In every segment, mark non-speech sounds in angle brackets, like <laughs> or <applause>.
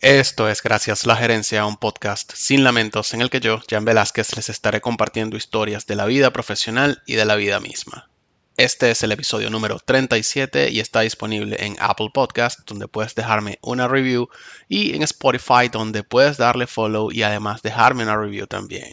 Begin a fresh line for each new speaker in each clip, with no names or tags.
Esto es Gracias la Gerencia, un podcast sin lamentos en el que yo, Jan Velázquez, les estaré compartiendo historias de la vida profesional y de la vida misma. Este es el episodio número 37 y está disponible en Apple Podcast, donde puedes dejarme una review, y en Spotify, donde puedes darle follow y además dejarme una review también.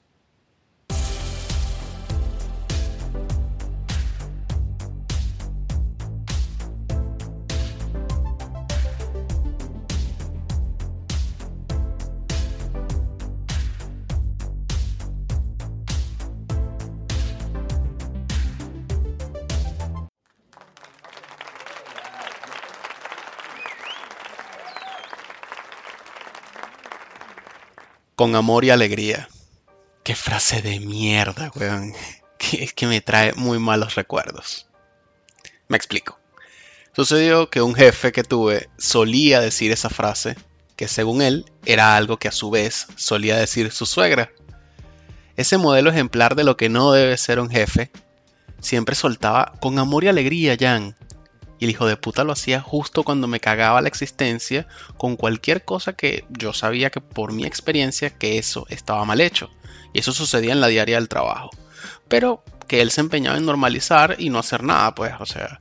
Con amor y alegría. Qué frase de mierda, weón. <laughs> Que, que me trae muy malos recuerdos. Me explico. Sucedió que un jefe que tuve solía decir esa frase, que según él era algo que a su vez solía decir su suegra. Ese modelo ejemplar de lo que no debe ser un jefe, siempre soltaba con amor y alegría, Jan, y el hijo de puta lo hacía justo cuando me cagaba la existencia con cualquier cosa que yo sabía que por mi experiencia que eso estaba mal hecho. Y eso sucedía en la diaria del trabajo. Pero que él se empeñaba en normalizar y no hacer nada, pues, o sea.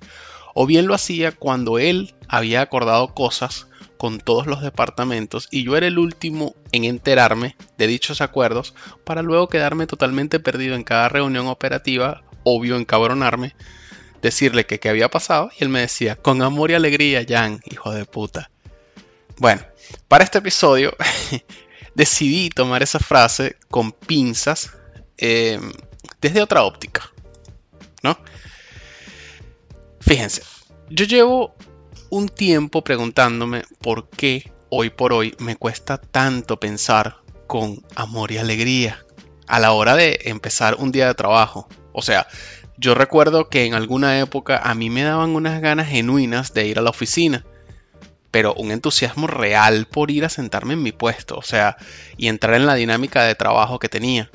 O bien lo hacía cuando él había acordado cosas con todos los departamentos y yo era el último en enterarme de dichos acuerdos para luego quedarme totalmente perdido en cada reunión operativa, obvio encabronarme decirle que qué había pasado y él me decía, con amor y alegría, Jan, hijo de puta. Bueno, para este episodio <laughs> decidí tomar esa frase con pinzas em, desde otra óptica, ¿no? Fíjense, yo llevo un tiempo preguntándome por qué hoy por hoy me cuesta tanto pensar con amor y alegría a la hora de empezar un día de trabajo. O sea, yo recuerdo que en alguna época a mí me daban unas ganas genuinas de ir a la oficina, pero un entusiasmo real por ir a sentarme en mi puesto, o sea, y entrar en la dinámica de trabajo que tenía.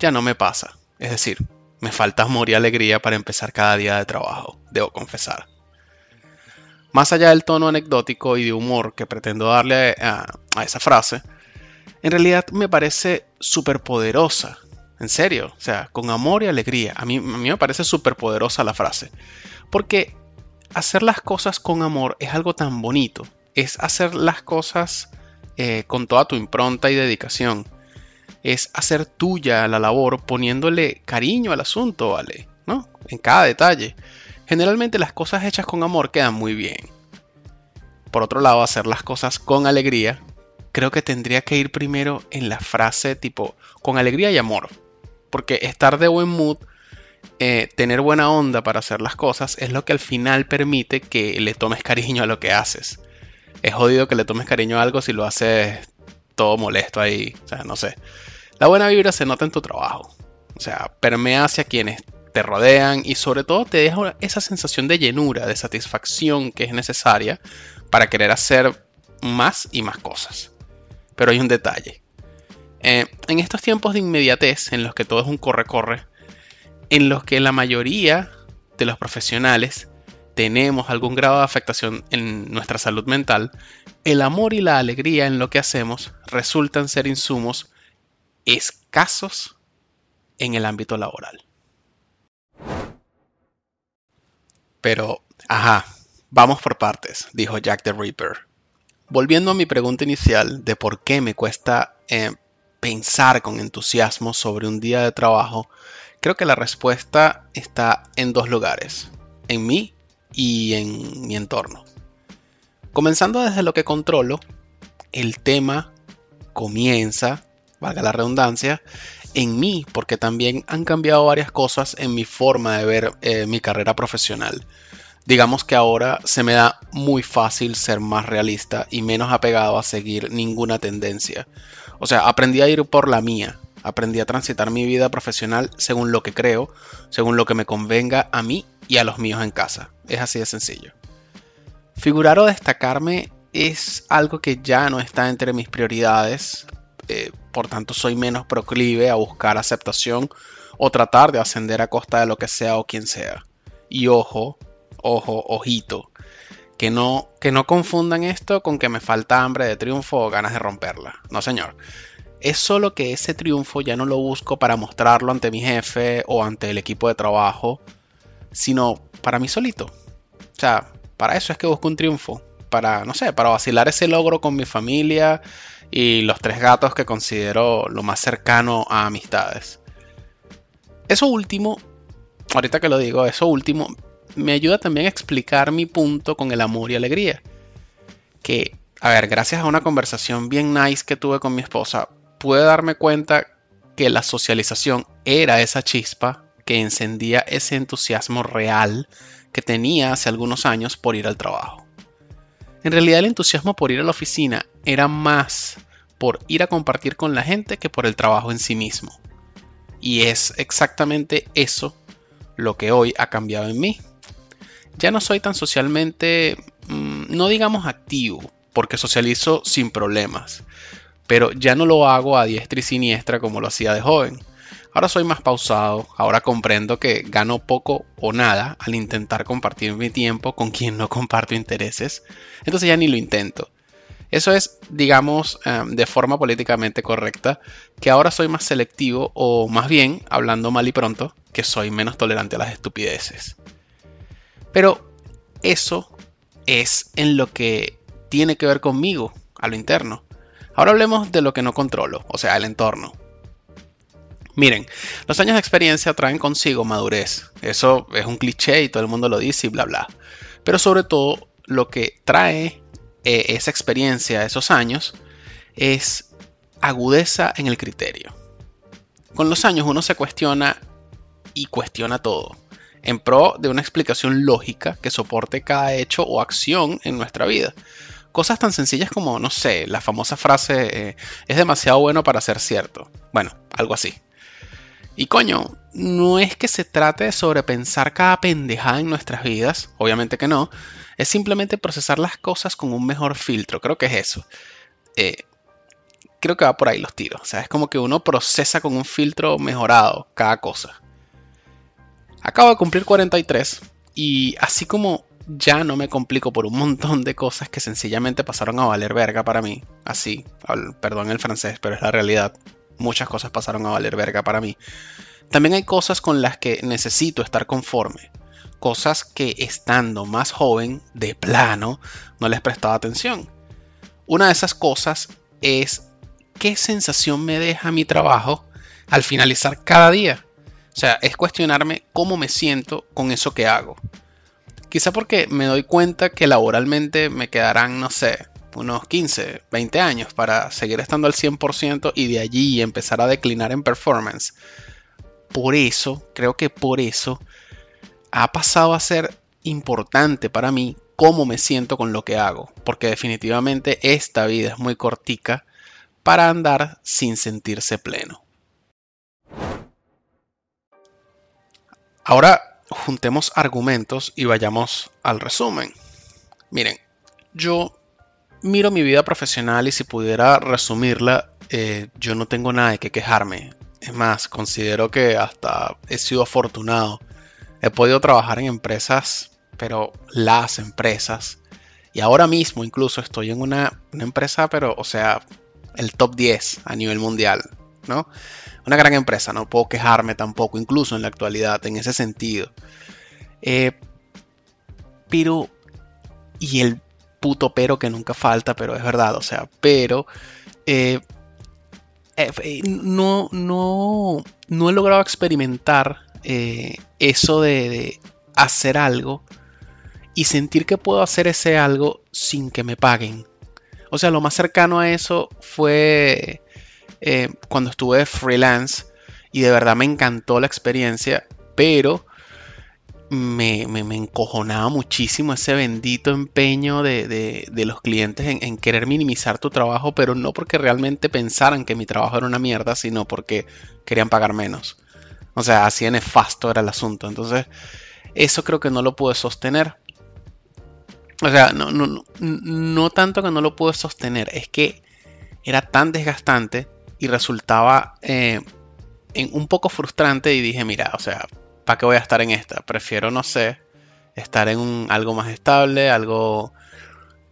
Ya no me pasa, es decir, me falta amor y alegría para empezar cada día de trabajo, debo confesar. Más allá del tono anecdótico y de humor que pretendo darle a, esa frase, en realidad me parece súper poderosa en serio, o sea, con amor y alegría. A mí, a mí me parece súper poderosa la frase. Porque hacer las cosas con amor es algo tan bonito. Es hacer las cosas eh, con toda tu impronta y dedicación. Es hacer tuya la labor poniéndole cariño al asunto, ¿vale? ¿No? En cada detalle. Generalmente las cosas hechas con amor quedan muy bien. Por otro lado, hacer las cosas con alegría, creo que tendría que ir primero en la frase tipo con alegría y amor. Porque estar de buen mood, eh, tener buena onda para hacer las cosas, es lo que al final permite que le tomes cariño a lo que haces. Es jodido que le tomes cariño a algo si lo haces todo molesto ahí. O sea, no sé. La buena vibra se nota en tu trabajo. O sea, permea hacia quienes te rodean y sobre todo te deja esa sensación de llenura, de satisfacción que es necesaria para querer hacer más y más cosas. Pero hay un detalle. Eh, en estos tiempos de inmediatez, en los que todo es un corre-corre, en los que la mayoría de los profesionales tenemos algún grado de afectación en nuestra salud mental, el amor y la alegría en lo que hacemos resultan ser insumos escasos en el ámbito laboral. Pero, ajá, vamos por partes, dijo Jack the Ripper. Volviendo a mi pregunta inicial de por qué me cuesta eh, pensar con entusiasmo sobre un día de trabajo, creo que la respuesta está en dos lugares, en mí y en mi entorno. Comenzando desde lo que controlo, el tema comienza, valga la redundancia, en mí, porque también han cambiado varias cosas en mi forma de ver eh, mi carrera profesional. Digamos que ahora se me da muy fácil ser más realista y menos apegado a seguir ninguna tendencia. O sea, aprendí a ir por la mía, Aprendí a transitar mi vida profesional según lo que creo, según lo que me convenga a mí y a los míos en casa. Es así de sencillo. Figurar o destacarme es algo que ya no está entre mis prioridades, eh, por tanto soy menos proclive a buscar aceptación o tratar de ascender a costa de lo que sea o quien sea. Y ojo, ojo, ojito, que no, que no confundan esto con que me falta hambre de triunfo o ganas de romperla. No, señor. Es solo que ese triunfo ya no lo busco para mostrarlo ante mi jefe o ante el equipo de trabajo, sino para mí solito. O sea, para eso es que busco un triunfo. Para, no sé, para vacilar ese logro con mi familia y los tres gatos que considero lo más cercano a amistades. Eso último, ahorita que lo digo, eso último me ayuda también a explicar mi punto con el amor y alegría. Que, a ver, gracias a una conversación bien nice que tuve con mi esposa, pude darme cuenta que la socialización era esa chispa que encendía ese entusiasmo real que tenía hace algunos años por ir al trabajo. En realidad el entusiasmo por ir a la oficina era más por ir a compartir con la gente que por el trabajo en sí mismo. Y es exactamente eso lo que hoy ha cambiado en mí. Ya no soy tan socialmente, mm, no digamos activo, porque socializo sin problemas, pero ya no lo hago a diestra y siniestra como lo hacía de joven. Ahora soy más pausado, ahora comprendo que gano poco o nada al intentar compartir mi tiempo con quien no comparto intereses, entonces ya ni lo intento. Eso es, digamos, em, de forma políticamente correcta, que ahora soy más selectivo o más bien, hablando mal y pronto, que soy menos tolerante a las estupideces. Pero eso es en lo que tiene que ver conmigo, a lo interno. Ahora hablemos de lo que no controlo, o sea, el entorno. Miren, los años de experiencia traen consigo madurez. Eso es un cliché y todo el mundo lo dice y bla bla. Pero sobre todo lo que trae eh, esa experiencia, esos años, es agudeza en el criterio. Con los años uno se cuestiona y cuestiona todo, en pro de una explicación lógica que soporte cada hecho o acción en nuestra vida cosas tan sencillas como, no sé, la famosa frase eh, es demasiado bueno para ser cierto. Bueno, algo así. Y coño, no es que se trate de sobrepensar cada pendejada en nuestras vidas, obviamente que no, es simplemente procesar las cosas con un mejor filtro, creo que es eso. Eh, creo que va por ahí los tiros, o sea, es como que uno procesa con un filtro mejorado cada cosa. Acabo de cumplir 43 y así como ya no me complico por un montón de cosas que sencillamente pasaron a valer verga para mí. Así, perdón el francés, pero es la realidad. Muchas cosas pasaron a valer verga para mí. También hay cosas con las que necesito estar conforme. Cosas que estando más joven, de plano, no les prestaba atención. Una de esas cosas es qué sensación me deja mi trabajo al finalizar cada día. Sea, es cuestionarme cómo me siento con eso que hago. Quizá porque me doy cuenta que laboralmente me quedarán, no sé, unos 15, 20 años para seguir estando al 100% y de allí empezar a declinar en performance. Por eso, creo que por eso ha pasado a ser importante para mí cómo me siento con lo que hago, porque definitivamente esta vida es muy cortica para andar sin sentirse pleno. Ahora juntemos argumentos y vayamos al resumen. Miren, yo miro mi vida profesional y si pudiera resumirla, eh, yo no tengo nada de qué quejarme. Es más, considero que hasta he sido afortunado. He podido trabajar en empresas, pero las empresas. Y ahora mismo incluso estoy en una, una empresa, pero, o sea, el top 10 a nivel mundial, ¿no? una gran empresa, no puedo quejarme tampoco, incluso en la actualidad, en ese sentido. Eh, pero, y el puto pero que nunca falta, pero es verdad, o sea, pero eh, eh, no, no, no he logrado experimentar eso de, hacer algo y sentir que puedo hacer ese algo sin que me paguen. O sea, lo más cercano a eso fue eh, cuando estuve freelance y de verdad me encantó la experiencia, pero me, encojonaba muchísimo ese bendito empeño de, los clientes en, querer minimizar tu trabajo, pero no porque realmente pensaran que mi trabajo era una mierda, sino porque querían pagar menos. O sea, así de nefasto era el asunto. Entonces, eso creo que no lo pude sostener. O sea, no, no, no, tanto que no lo pude sostener, es que era tan desgastante y resultaba eh, en un poco frustrante y dije, mira, o sea, ¿para qué voy a estar en esta? Prefiero, no sé, estar en algo más estable, algo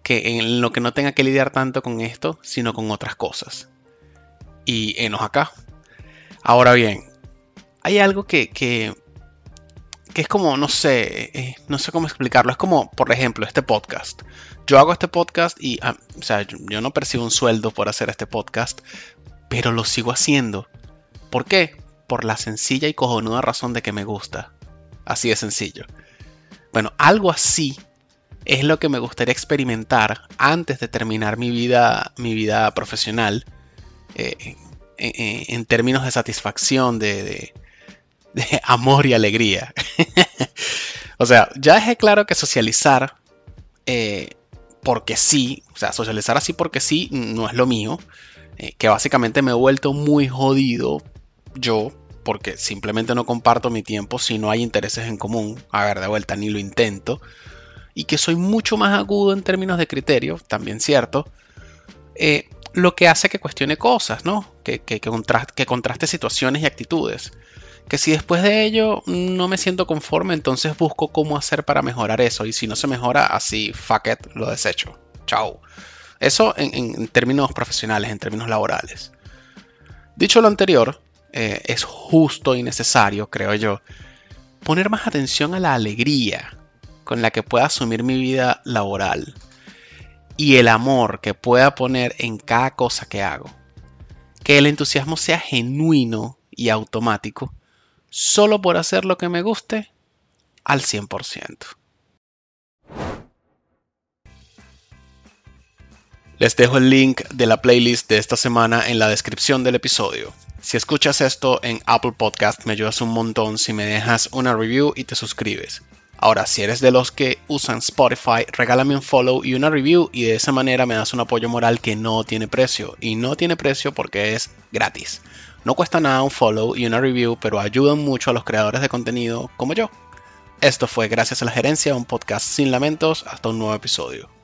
que en lo que no tenga que lidiar tanto con esto, sino con otras cosas. Y enos acá. Ahora bien, hay algo que, que, es como, no sé, no sé cómo explicarlo. Es como, por ejemplo, este podcast. Yo hago este podcast y, ah, o sea, yo, no percibo un sueldo por hacer este podcast, pero lo sigo haciendo. ¿Por qué? Por la sencilla y cojonuda razón de que me gusta. Así de sencillo. Bueno, algo así es lo que me gustaría experimentar antes de terminar mi vida, mi vida profesional. Eh, en términos de satisfacción, de, <laughs> amor y alegría. <laughs> o sea, ya dejé claro que socializar eh, porque sí, o sea, socializar así porque sí no es lo mío. Eh, que básicamente me he vuelto muy jodido yo porque simplemente no comparto mi tiempo si no hay intereses en común. A ver, de vuelta, ni lo intento. Y que soy mucho más agudo en términos de criterio, también cierto. Eh, lo que hace que cuestione cosas, ¿no? Que, que, que contraste situaciones y actitudes que si después de ello no me siento conforme, entonces busco cómo hacer para mejorar eso. Y si no se mejora, así, fuck it, lo desecho. Chao. Eso en, términos profesionales, en términos laborales. Dicho lo anterior, eh, es justo y necesario, creo yo, poner más atención a la alegría con la que pueda asumir mi vida laboral y el amor que pueda poner en cada cosa que hago. Que el entusiasmo sea genuino y automático solo por hacer lo que me guste al 100%. Les dejo el link de la playlist de esta semana en la descripción del episodio. Si escuchas esto en Apple Podcast me ayudas un montón si me dejas una review y te suscribes. Ahora, si eres de los que usan Spotify, regálame un follow y una review y de esa manera me das un apoyo moral que no tiene precio. Y no tiene precio porque es gratis. No cuesta nada un follow y una review, pero ayudan mucho a los creadores de contenido como yo. Esto fue Gracias a la Gerencia, un podcast sin lamentos. Hasta un nuevo episodio.